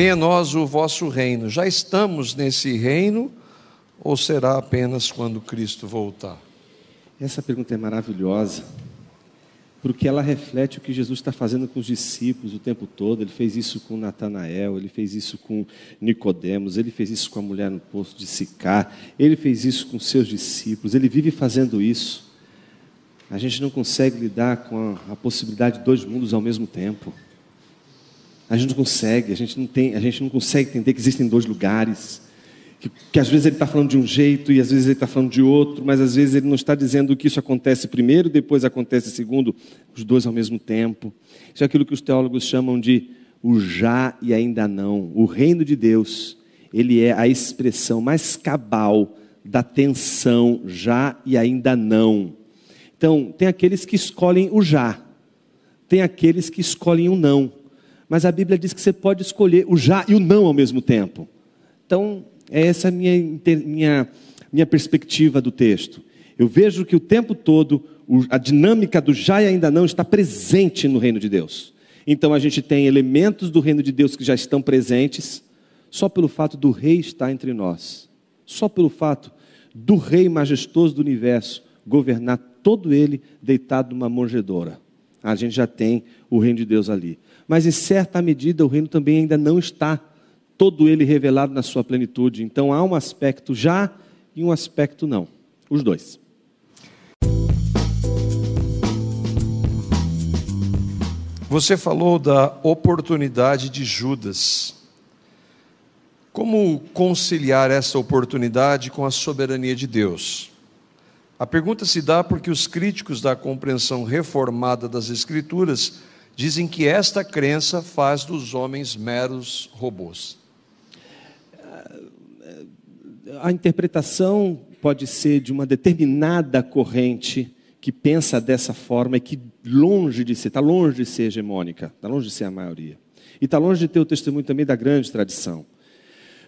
Venha a nós o vosso reino. Já estamos nesse reino ou será apenas quando Cristo voltar? Essa pergunta é maravilhosa, porque ela reflete o que Jesus está fazendo com os discípulos o tempo todo. Ele fez isso com Natanael, ele fez isso com Nicodemos, ele fez isso com a mulher no poço de Sicar, ele fez isso com seus discípulos, ele vive fazendo isso. A gente não consegue lidar com a, a possibilidade de dois mundos ao mesmo tempo. A gente não consegue, a gente não tem, a gente não consegue entender que existem dois lugares. Que, que às vezes ele está falando de um jeito e às vezes ele está falando de outro, mas às vezes ele não está dizendo que isso acontece primeiro, depois acontece segundo, os dois ao mesmo tempo. Isso é aquilo que os teólogos chamam de o já e ainda não. O reino de Deus, ele é a expressão mais cabal da tensão já e ainda não. Então, tem aqueles que escolhem o já, tem aqueles que escolhem o não mas a Bíblia diz que você pode escolher o já e o não ao mesmo tempo. Então, é essa a minha, minha, minha perspectiva do texto. Eu vejo que o tempo todo a dinâmica do já e ainda não está presente no reino de Deus. Então a gente tem elementos do reino de Deus que já estão presentes, só pelo fato do rei estar entre nós, só pelo fato do rei majestoso do universo governar todo ele deitado numa manjedoura. A gente já tem o reino de Deus ali mas em certa medida o reino também ainda não está todo ele revelado na sua plenitude. Então há um aspecto já e um aspecto não. Os dois. Você falou da oportunidade de Judas. Como conciliar essa oportunidade com a soberania de Deus? A pergunta se dá porque os críticos da compreensão reformada das Escrituras dizem que esta crença faz dos homens meros robôs. A interpretação pode ser de uma determinada corrente que pensa dessa forma e que longe de ser, está longe de ser hegemônica, está longe de ser a maioria. E está longe de ter o testemunho também da grande tradição.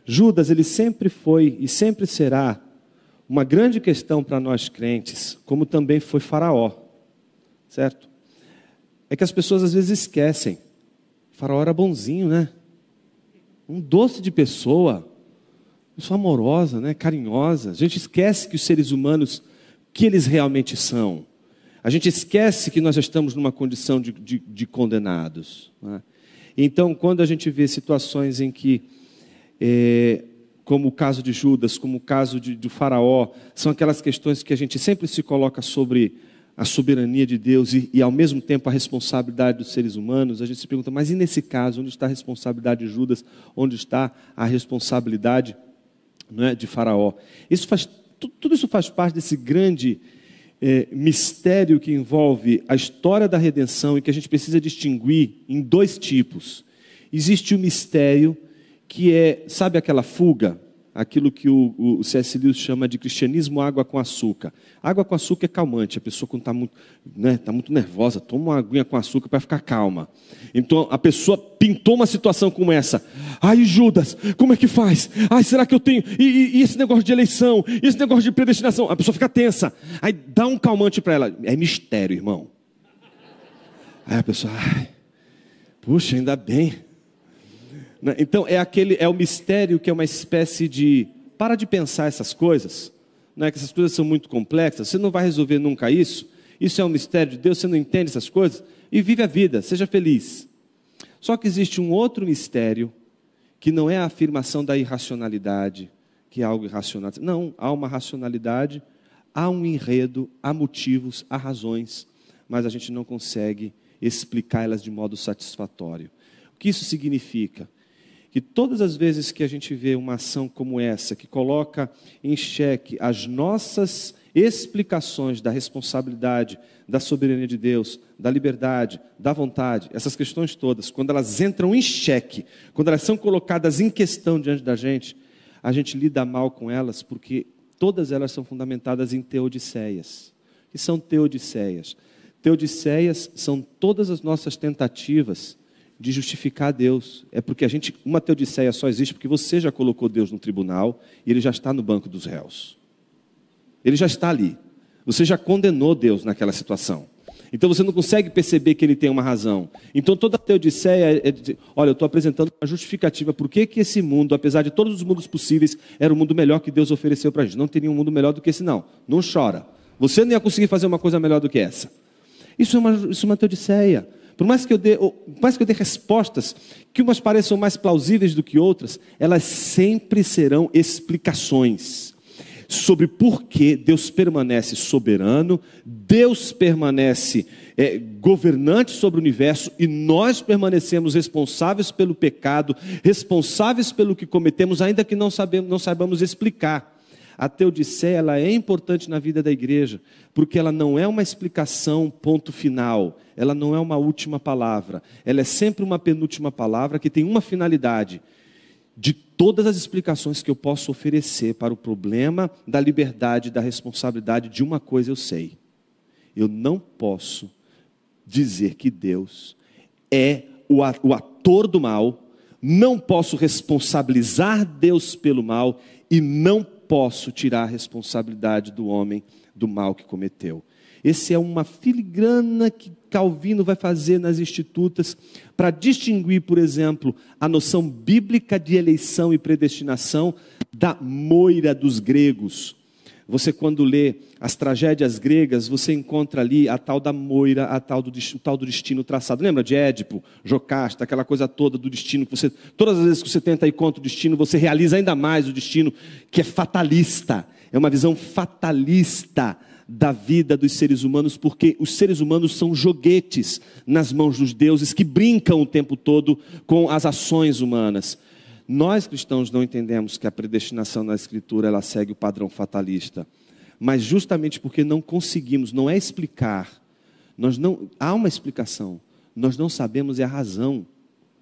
Judas, ele sempre foi e sempre será uma grande questão para nós crentes, como também foi Faraó, certo? É que as pessoas às vezes esquecem. O faraó era bonzinho, né? Um doce de pessoa, pessoa amorosa, né? carinhosa. A gente esquece que os seres humanos, que eles realmente são. A gente esquece que nós estamos numa condição de, de, de condenados. Né? Então, quando a gente vê situações em que, é, como o caso de Judas, como o caso de, do Faraó, são aquelas questões que a gente sempre se coloca sobre a soberania de Deus e, e, ao mesmo tempo a responsabilidade dos seres humanos, a gente se pergunta, mas e nesse caso, onde está a responsabilidade de Judas? Onde está a responsabilidade não é, de Faraó? Isso faz, tudo isso faz parte desse grande é, mistério que envolve a história da redenção e que a gente precisa distinguir em dois tipos. Existe o mistério que é, sabe aquela fuga? Aquilo que o, o C.S. Lewis chama de cristianismo água com açúcar. Água com açúcar é calmante, a pessoa quando está muito, né, tá muito nervosa, toma uma aguinha com açúcar para ficar calma. Então a pessoa pintou uma situação como essa. Ai, Judas, como é que faz? Ai, será que eu tenho? E, e, e esse negócio de eleição, e esse negócio de predestinação? A pessoa fica tensa. Aí dá um calmante para ela. É mistério, irmão. Aí a pessoa, ai, puxa, ainda bem. Né? Então é aquele é o mistério que é uma espécie de para de pensar essas coisas, não é que essas coisas são muito complexas, você não vai resolver nunca isso. Isso é um mistério de Deus, você não entende essas coisas e vive a vida, seja feliz. Só que existe um outro mistério que não é a afirmação da irracionalidade, que é algo irracional. Não, há uma racionalidade, há um enredo, há motivos, há razões, mas a gente não consegue explicar elas de modo satisfatório. O que isso significa? Que todas as vezes que a gente vê uma ação como essa, que coloca em xeque as nossas explicações da responsabilidade, da soberania de Deus, da liberdade, da vontade, essas questões todas, quando elas entram em xeque, quando elas são colocadas em questão diante da gente, a gente lida mal com elas, porque todas elas são fundamentadas em teodiceias. que são teodiceias? Teodiceias são todas as nossas tentativas de justificar Deus. É porque a gente, uma teodiceia só existe porque você já colocou Deus no tribunal e ele já está no banco dos réus. Ele já está ali. Você já condenou Deus naquela situação. Então você não consegue perceber que ele tem uma razão. Então toda teodiceia é de, olha, eu estou apresentando uma justificativa por que, que esse mundo, apesar de todos os mundos possíveis, era o mundo melhor que Deus ofereceu para a gente. Não teria um mundo melhor do que esse, não. Não chora. Você não ia conseguir fazer uma coisa melhor do que essa. Isso é uma, isso é uma teodiceia. Por mais que eu dê, por mais que eu dê respostas que umas pareçam mais plausíveis do que outras, elas sempre serão explicações sobre por que Deus permanece soberano, Deus permanece é, governante sobre o universo e nós permanecemos responsáveis pelo pecado, responsáveis pelo que cometemos, ainda que não, sabemos, não saibamos explicar. A teodiceia ela é importante na vida da igreja, porque ela não é uma explicação ponto final, ela não é uma última palavra, ela é sempre uma penúltima palavra que tem uma finalidade. De todas as explicações que eu posso oferecer para o problema da liberdade, da responsabilidade de uma coisa eu sei. Eu não posso dizer que Deus é o ator do mal, não posso responsabilizar Deus pelo mal e não posso tirar a responsabilidade do homem do mal que cometeu. Esse é uma filigrana que Calvino vai fazer nas institutas para distinguir, por exemplo, a noção bíblica de eleição e predestinação da moira dos gregos. Você, quando lê as tragédias gregas, você encontra ali a tal da moira, a tal do, o tal do destino traçado. Lembra de Édipo, Jocasta, aquela coisa toda do destino que você, todas as vezes que você tenta ir contra o destino, você realiza ainda mais o destino que é fatalista. É uma visão fatalista da vida dos seres humanos, porque os seres humanos são joguetes nas mãos dos deuses que brincam o tempo todo com as ações humanas. Nós cristãos não entendemos que a predestinação na Escritura ela segue o padrão fatalista, mas justamente porque não conseguimos, não é explicar, nós não há uma explicação, nós não sabemos é a razão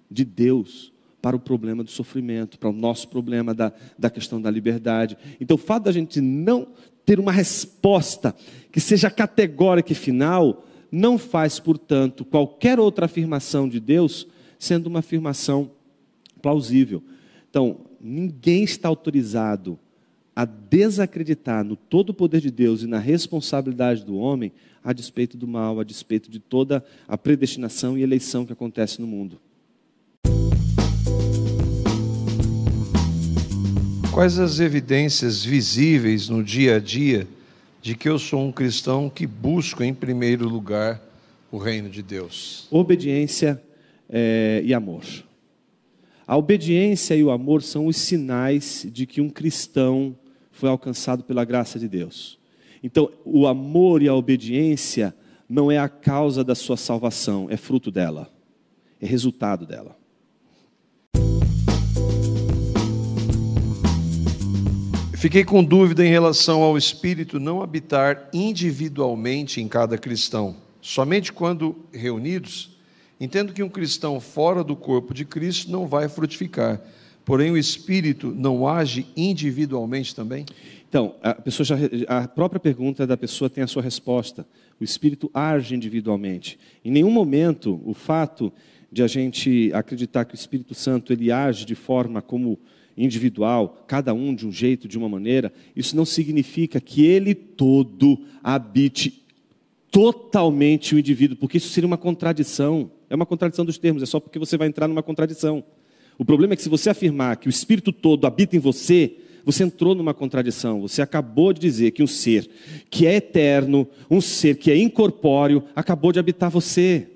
de Deus para o problema do sofrimento, para o nosso problema da, da questão da liberdade. Então, o fato da gente não ter uma resposta que seja categórica e final, não faz, portanto, qualquer outra afirmação de Deus sendo uma afirmação plausível. Então, ninguém está autorizado a desacreditar no todo o poder de Deus e na responsabilidade do homem a despeito do mal, a despeito de toda a predestinação e eleição que acontece no mundo. Quais as evidências visíveis no dia a dia de que eu sou um cristão que busco em primeiro lugar o reino de Deus? Obediência é, e amor. A obediência e o amor são os sinais de que um cristão foi alcançado pela graça de Deus. Então, o amor e a obediência não é a causa da sua salvação, é fruto dela, é resultado dela. Fiquei com dúvida em relação ao Espírito não habitar individualmente em cada cristão, somente quando reunidos Entendo que um cristão fora do corpo de Cristo não vai frutificar. Porém, o Espírito não age individualmente também? Então, a, pessoa já, a própria pergunta da pessoa tem a sua resposta. O Espírito age individualmente. Em nenhum momento o fato de a gente acreditar que o Espírito Santo ele age de forma como individual, cada um de um jeito, de uma maneira, isso não significa que ele todo habite totalmente o indivíduo, porque isso seria uma contradição. É uma contradição dos termos, é só porque você vai entrar numa contradição. O problema é que se você afirmar que o Espírito todo habita em você, você entrou numa contradição. Você acabou de dizer que um ser que é eterno, um ser que é incorpóreo, acabou de habitar você.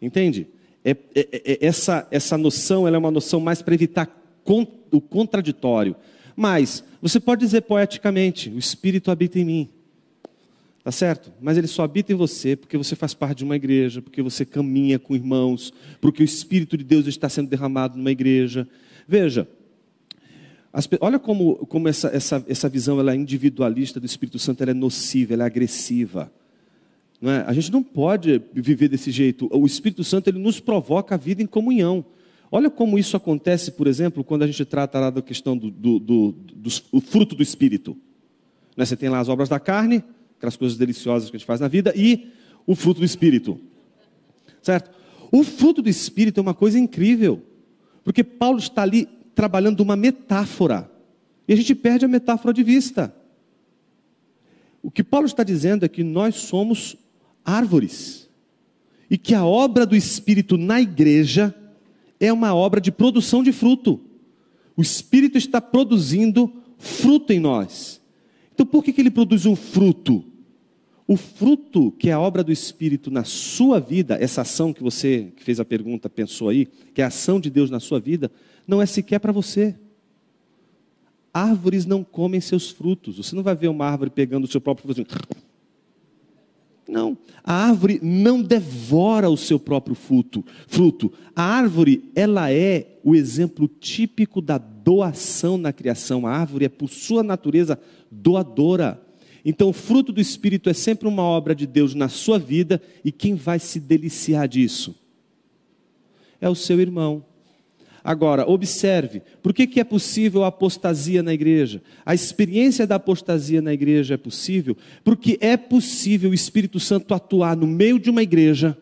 Entende? É, é, é, essa, essa noção é uma noção mais para evitar o contraditório. Mas você pode dizer poeticamente: o Espírito habita em mim. Tá certo? Mas ele só habita em você porque você faz parte de uma igreja, porque você caminha com irmãos, porque o Espírito de Deus está sendo derramado numa igreja. Veja, as, olha como, como essa, essa, essa visão ela é individualista do Espírito Santo ela é nociva, ela é agressiva. Não é? A gente não pode viver desse jeito. O Espírito Santo ele nos provoca a vida em comunhão. Olha como isso acontece, por exemplo, quando a gente trata lá da questão do, do, do, do, fruto do Espírito. Né? Você tem lá as obras da carne, aquelas coisas deliciosas que a gente faz na vida, e o fruto do Espírito. Certo? O fruto do Espírito é uma coisa incrível, porque Paulo está ali trabalhando uma metáfora, e a gente perde a metáfora de vista. O que Paulo está dizendo é que nós somos árvores, e que a obra do Espírito na igreja é uma obra de produção de fruto. O Espírito está produzindo fruto em nós. Então, por que, que ele produz um fruto? O fruto, que é a obra do Espírito na sua vida, essa ação que você que fez a pergunta pensou aí, que é a ação de Deus na sua vida, não é sequer para você. Árvores não comem seus frutos. Você não vai ver uma árvore pegando o seu próprio fruto. Não, a árvore não devora o seu próprio fruto. Fruto. A árvore, ela é o exemplo típico da doação na criação. A árvore é por sua natureza doadora. Então, o fruto do Espírito é sempre uma obra de Deus na sua vida, e quem vai se deliciar disso? É o seu irmão. Agora, observe, por que, que é possível a apostasia na igreja? A experiência da apostasia na igreja é possível porque é possível o Espírito Santo atuar no meio de uma igreja,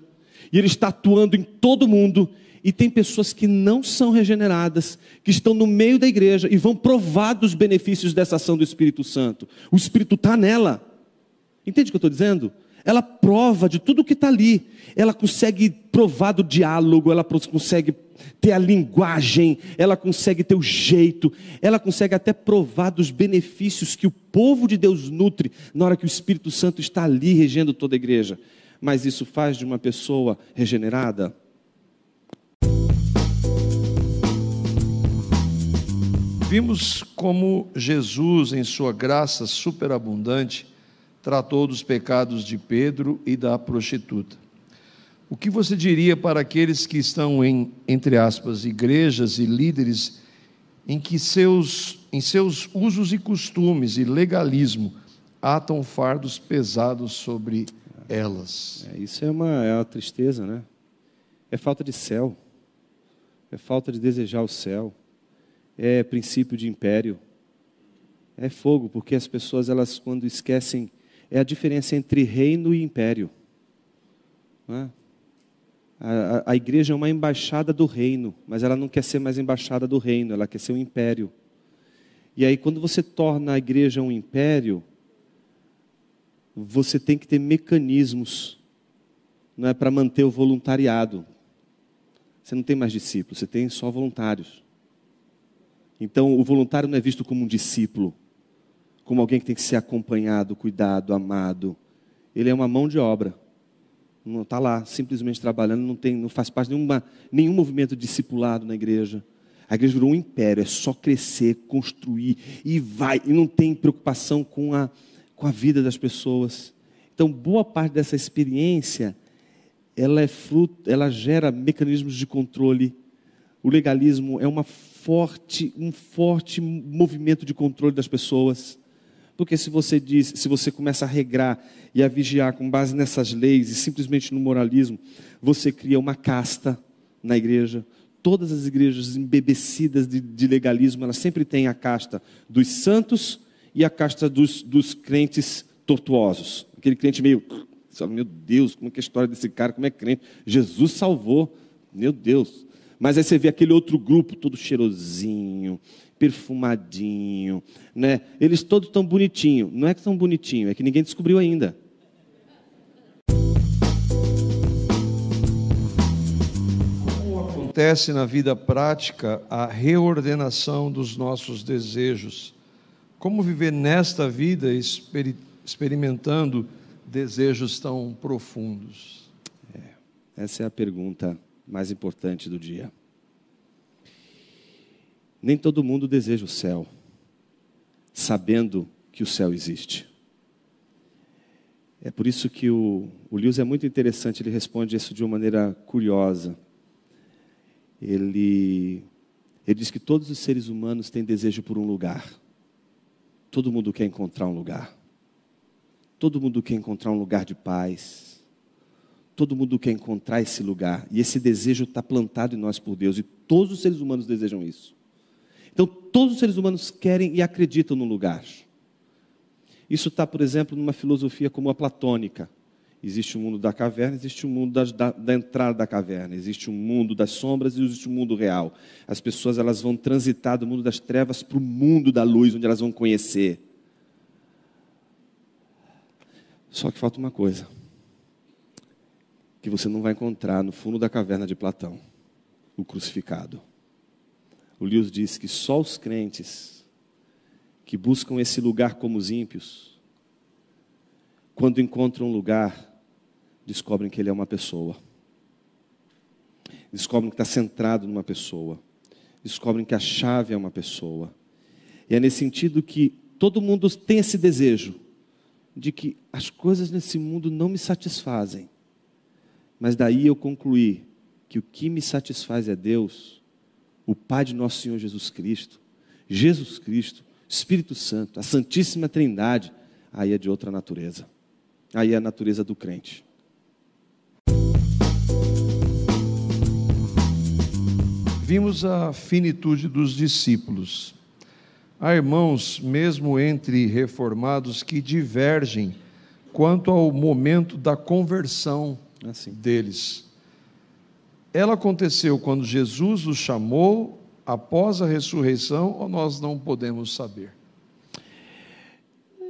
e ele está atuando em todo mundo, e tem pessoas que não são regeneradas, que estão no meio da igreja e vão provar dos benefícios dessa ação do Espírito Santo. O Espírito está nela. Entende o que eu estou dizendo? Ela prova de tudo que está ali. Ela consegue provar do diálogo, ela consegue ter a linguagem, ela consegue ter o jeito, ela consegue até provar dos benefícios que o povo de Deus nutre na hora que o Espírito Santo está ali regendo toda a igreja. Mas isso faz de uma pessoa regenerada? Vimos como Jesus, em sua graça superabundante, tratou dos pecados de Pedro e da prostituta. O que você diria para aqueles que estão em, entre aspas, igrejas e líderes em que seus, em seus usos e costumes e legalismo atam fardos pesados sobre elas? É, isso é uma, é uma tristeza, né? É falta de céu, é falta de desejar o céu é princípio de império. É fogo, porque as pessoas, elas quando esquecem, é a diferença entre reino e império. É? A, a, a, igreja é uma embaixada do reino, mas ela não quer ser mais embaixada do reino, ela quer ser um império. E aí, quando você torna a igreja um império, você tem que ter mecanismos não é, para manter o voluntariado. Você não tem mais discípulos, você tem só voluntários. Então, o voluntário não é visto como um discípulo, como alguém que tem que ser acompanhado, cuidado, amado. Ele é uma mão de obra. Não está lá simplesmente trabalhando, não, tem, não faz parte de nenhuma, nenhum movimento discipulado na igreja. A igreja virou um império, é só crescer, construir e vai, e não tem preocupação com a, com a vida das pessoas. Então, boa parte dessa experiência, ela é fruto, ela gera mecanismos de controle. O legalismo é uma forte, um forte movimento de controle das pessoas. Porque se você diz, se você começa a regrar e a vigiar com base nessas leis e simplesmente no moralismo, você cria uma casta na igreja. Todas as igrejas embebecidas de, de legalismo, elas sempre têm a casta dos santos e a casta dos, dos crentes tortuosos. Aquele crente meio, meu Deus, como é que é a história desse cara, como é crente? Jesus salvou, meu Deus. Mas aí você vê aquele outro grupo todo cheirosinho, perfumadinho, né? Eles todos tão bonitinho. Não é que tão bonitinho, é que ninguém descobriu ainda. Como acontece na vida prática a reordenação dos nossos desejos? Como viver nesta vida experimentando desejos tão profundos? É, essa é a pergunta mais importante do dia. Nem todo mundo deseja o céu, sabendo que o céu existe. É por isso que o, o Lewis é muito interessante, ele responde isso de uma maneira curiosa. Ele, ele diz que todos os seres humanos têm desejo por um lugar. Todo mundo quer encontrar um lugar. Todo mundo quer encontrar um lugar de paz, Todo mundo quer encontrar esse lugar. E esse desejo está plantado em nós por Deus. E todos os seres humanos desejam isso. Então, todos os seres humanos querem e acreditam no lugar. Isso está, por exemplo, numa filosofia como a platônica. Existe o mundo da caverna, existe o mundo da, da, da, entrada da caverna, existe o mundo das sombras e existe o mundo real. As pessoas elas vão transitar do mundo das trevas para o mundo da luz, onde elas vão conhecer. Só que falta uma coisa que você não vai encontrar no fundo da caverna de Platão o crucificado. O Lewis diz que só os crentes que buscam esse lugar como os ímpios, quando encontram um lugar, descobrem que ele é uma pessoa. Descobrem que está centrado numa pessoa. Descobrem que a chave é uma pessoa. E é nesse sentido que todo mundo tem esse desejo de que as coisas nesse mundo não me satisfazem. Mas daí eu concluí que o que me satisfaz é Deus, o Pai de nosso Senhor Jesus Cristo, Jesus Cristo, Espírito Santo, a Santíssima Trindade, aí é de outra natureza. Aí é a natureza do crente. Vimos a finitude dos discípulos. Há irmãos, mesmo entre reformados, que divergem quanto ao momento da conversão assim. deles. Ela aconteceu quando Jesus os chamou após a ressurreição ou nós não podemos saber?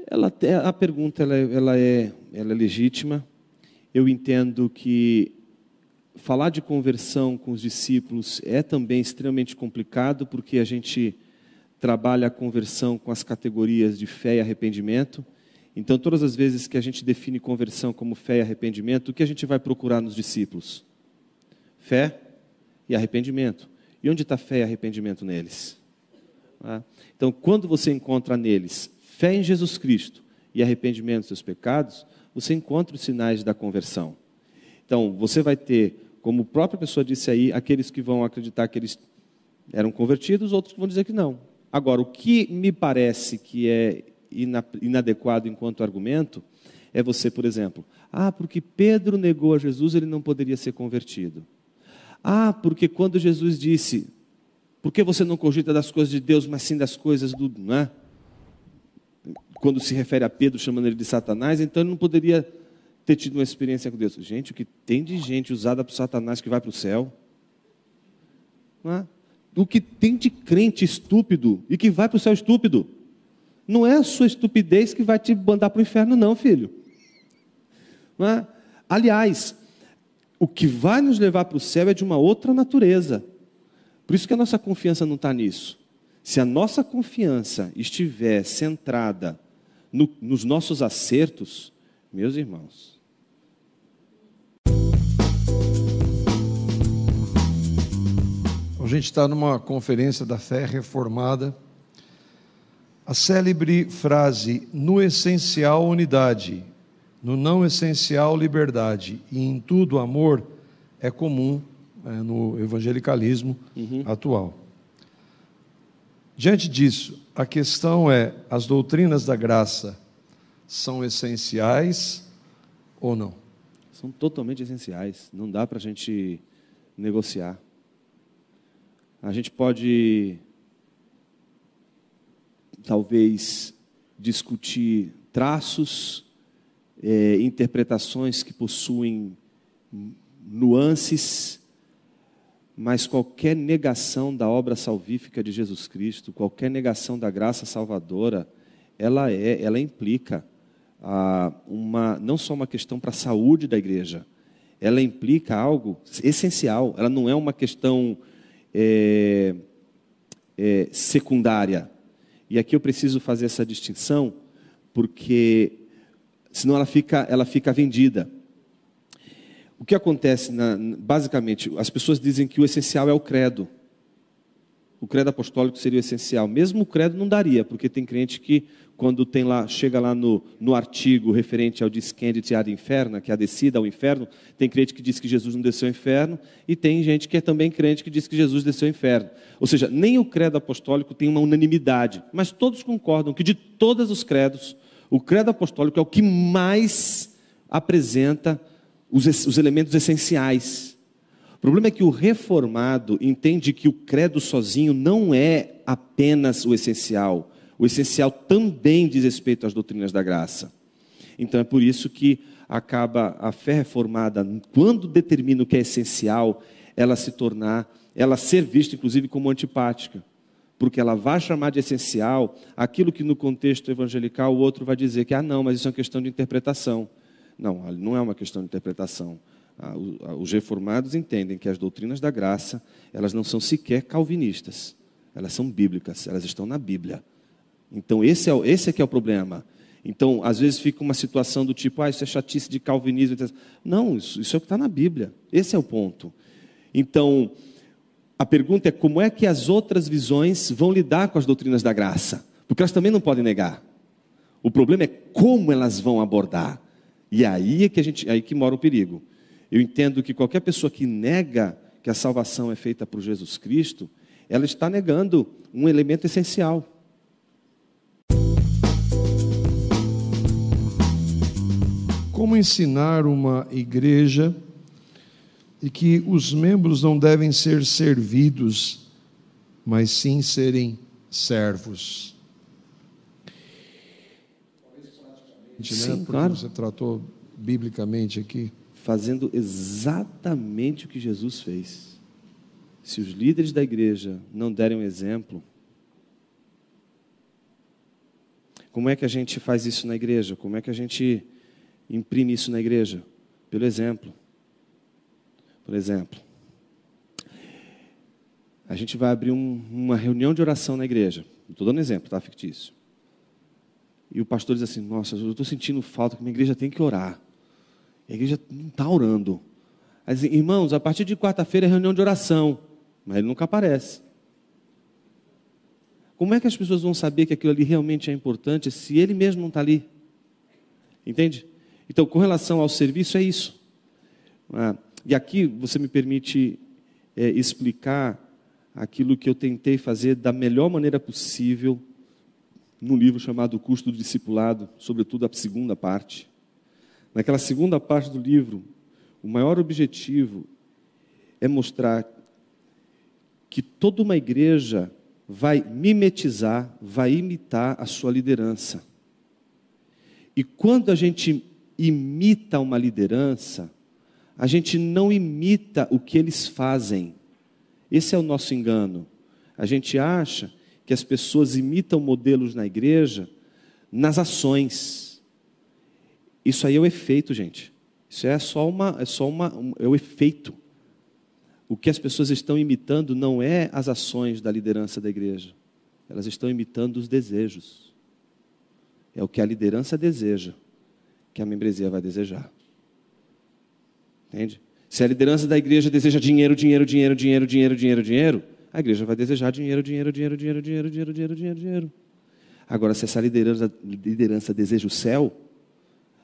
Ela, a pergunta ela, ela, é, ela é legítima. Eu entendo que falar de conversão com os discípulos é também extremamente complicado, porque a gente trabalha a conversão com as categorias de fé e arrependimento. Então, todas as vezes que a gente define conversão como fé e arrependimento, o que a gente vai procurar nos discípulos? Fé e arrependimento. E onde está fé e arrependimento neles? Ah, então, quando você encontra neles fé em Jesus Cristo e arrependimento dos seus pecados, você encontra os sinais da conversão. Então, você vai ter, como a própria pessoa disse aí, aqueles que vão acreditar que eles eram convertidos, outros que vão dizer que não. Agora, o que me parece que é inadequado enquanto argumento é você, por exemplo, ah, porque Pedro negou a Jesus, ele não poderia ser convertido. Ah, porque quando Jesus disse, por que você não cogita das coisas de Deus, mas sim das coisas do. Não é? Quando se refere a Pedro chamando ele de Satanás, então ele não poderia ter tido uma experiência com Deus. Gente, o que tem de gente usada para Satanás que vai para o céu? Não é? O que tem de crente estúpido e que vai para o céu estúpido? Não é a sua estupidez que vai te mandar para o inferno, não, filho. Não é? Aliás, o que vai nos levar para o céu é de uma outra natureza. Por isso que a nossa confiança não está nisso. Se a nossa confiança estiver centrada no, nos nossos acertos, meus irmãos. A gente está numa conferência da fé reformada. A célebre frase, no essencial, unidade, no não essencial, liberdade, e em tudo, amor, é comum é, no evangelicalismo uhum. atual. Diante disso, a questão é: as doutrinas da graça são essenciais ou não? São totalmente essenciais, não dá para a gente negociar. A gente pode, talvez, discutir traços é, interpretações que possuem nuances, mas qualquer negação da obra salvífica de Jesus Cristo, qualquer negação da graça salvadora, ela é, ela implica uma, não só uma questão para a saúde da igreja, ela implica algo essencial. Ela não é uma questão é, é, secundária. E aqui eu preciso fazer essa distinção, porque senão ela fica, ela fica vendida. O que acontece, na, basicamente, as pessoas dizem que o essencial é o credo. O credo apostólico seria o essencial. Mesmo o credo não daria, porque tem crente que, quando tem lá, chega lá no, no artigo referente ao descendente ad inferno, que é a descida ao inferno, tem crente que diz que Jesus não desceu ao inferno, e tem gente que é também crente que diz que Jesus desceu ao inferno. Ou seja, nem o credo apostólico tem uma unanimidade, mas todos concordam que de todos os credos, o credo apostólico é o que mais apresenta os, os elementos essenciais. O problema é que o reformado entende que o credo sozinho não é apenas o essencial. O essencial também diz respeito às doutrinas da graça. Então é por isso que acaba a fé reformada, quando determina o que é essencial, ela se tornar, ela ser vista inclusive como antipática porque ela vai chamar de essencial aquilo que no contexto evangelical o outro vai dizer que, ah, não, mas isso é uma questão de interpretação. Não, não é uma questão de interpretação. Os reformados entendem que as doutrinas da graça, elas não são sequer calvinistas, elas são bíblicas, elas estão na Bíblia. Então, esse é, esse é que é o problema. Então, às vezes fica uma situação do tipo, ah, isso é chatice de calvinismo. Não, isso, isso é o que está na Bíblia. Esse é o ponto. Então, a pergunta é como é que as outras visões vão lidar com as doutrinas da graça? Porque elas também não podem negar. O problema é como elas vão abordar. E aí é que a gente, aí que mora o perigo. Eu entendo que qualquer pessoa que nega que a salvação é feita por Jesus Cristo, ela está negando um elemento essencial. Como ensinar uma igreja e que os membros não devem ser servidos, mas sim serem servos? Sim, né? Porque claro. você tratou biblicamente aqui. Fazendo exatamente o que Jesus fez. Se os líderes da igreja não derem um exemplo, como é que a gente faz isso na igreja? Como é que a gente imprime isso na igreja? Pelo exemplo. Por exemplo, a gente vai abrir um, uma reunião de oração na igreja. Estou dando exemplo, tá? Fictício. E o pastor diz assim: Nossa, eu estou sentindo falta que minha igreja tem que orar. A igreja não está orando. Aí dizem, irmãos, a partir de quarta-feira é reunião de oração. Mas ele nunca aparece. Como é que as pessoas vão saber que aquilo ali realmente é importante se ele mesmo não está ali? Entende? Então, com relação ao serviço, é isso. Ah, e aqui você me permite é, explicar aquilo que eu tentei fazer da melhor maneira possível no livro chamado O Custo do Discipulado, sobretudo a segunda parte. Naquela segunda parte do livro, o maior objetivo é mostrar que toda uma igreja vai mimetizar, vai imitar a sua liderança. E quando a gente imita uma liderança, a gente não imita o que eles fazem. Esse é o nosso engano. A gente acha que as pessoas imitam modelos na igreja nas ações. Isso aí é o efeito, gente. Isso é só uma, é só uma, é o efeito. O que as pessoas estão imitando não é as ações da liderança da igreja. Elas estão imitando os desejos. É o que a liderança deseja, que a membresia vai desejar. Entende? Se a liderança da igreja deseja dinheiro, dinheiro, dinheiro, dinheiro, dinheiro, dinheiro, dinheiro, a igreja vai desejar dinheiro, dinheiro, dinheiro, dinheiro, dinheiro, dinheiro, dinheiro, dinheiro, dinheiro. Agora, se essa liderança, liderança deseja o céu,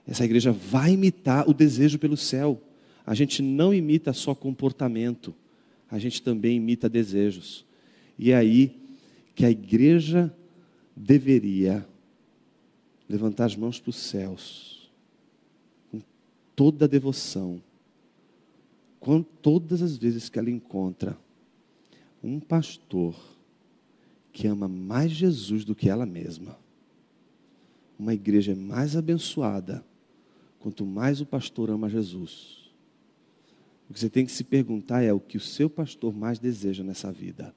essa igreja vai imitar o desejo pelo céu. A gente não imita só comportamento, a gente também imita desejos. E é aí que a igreja deveria levantar as mãos para os céus, com toda a devoção, com todas as vezes que ela encontra um pastor que ama mais Jesus do que ela mesma. Uma igreja é mais abençoada quanto mais o pastor ama Jesus. O que você tem que se perguntar é o que o seu pastor mais deseja nessa vida.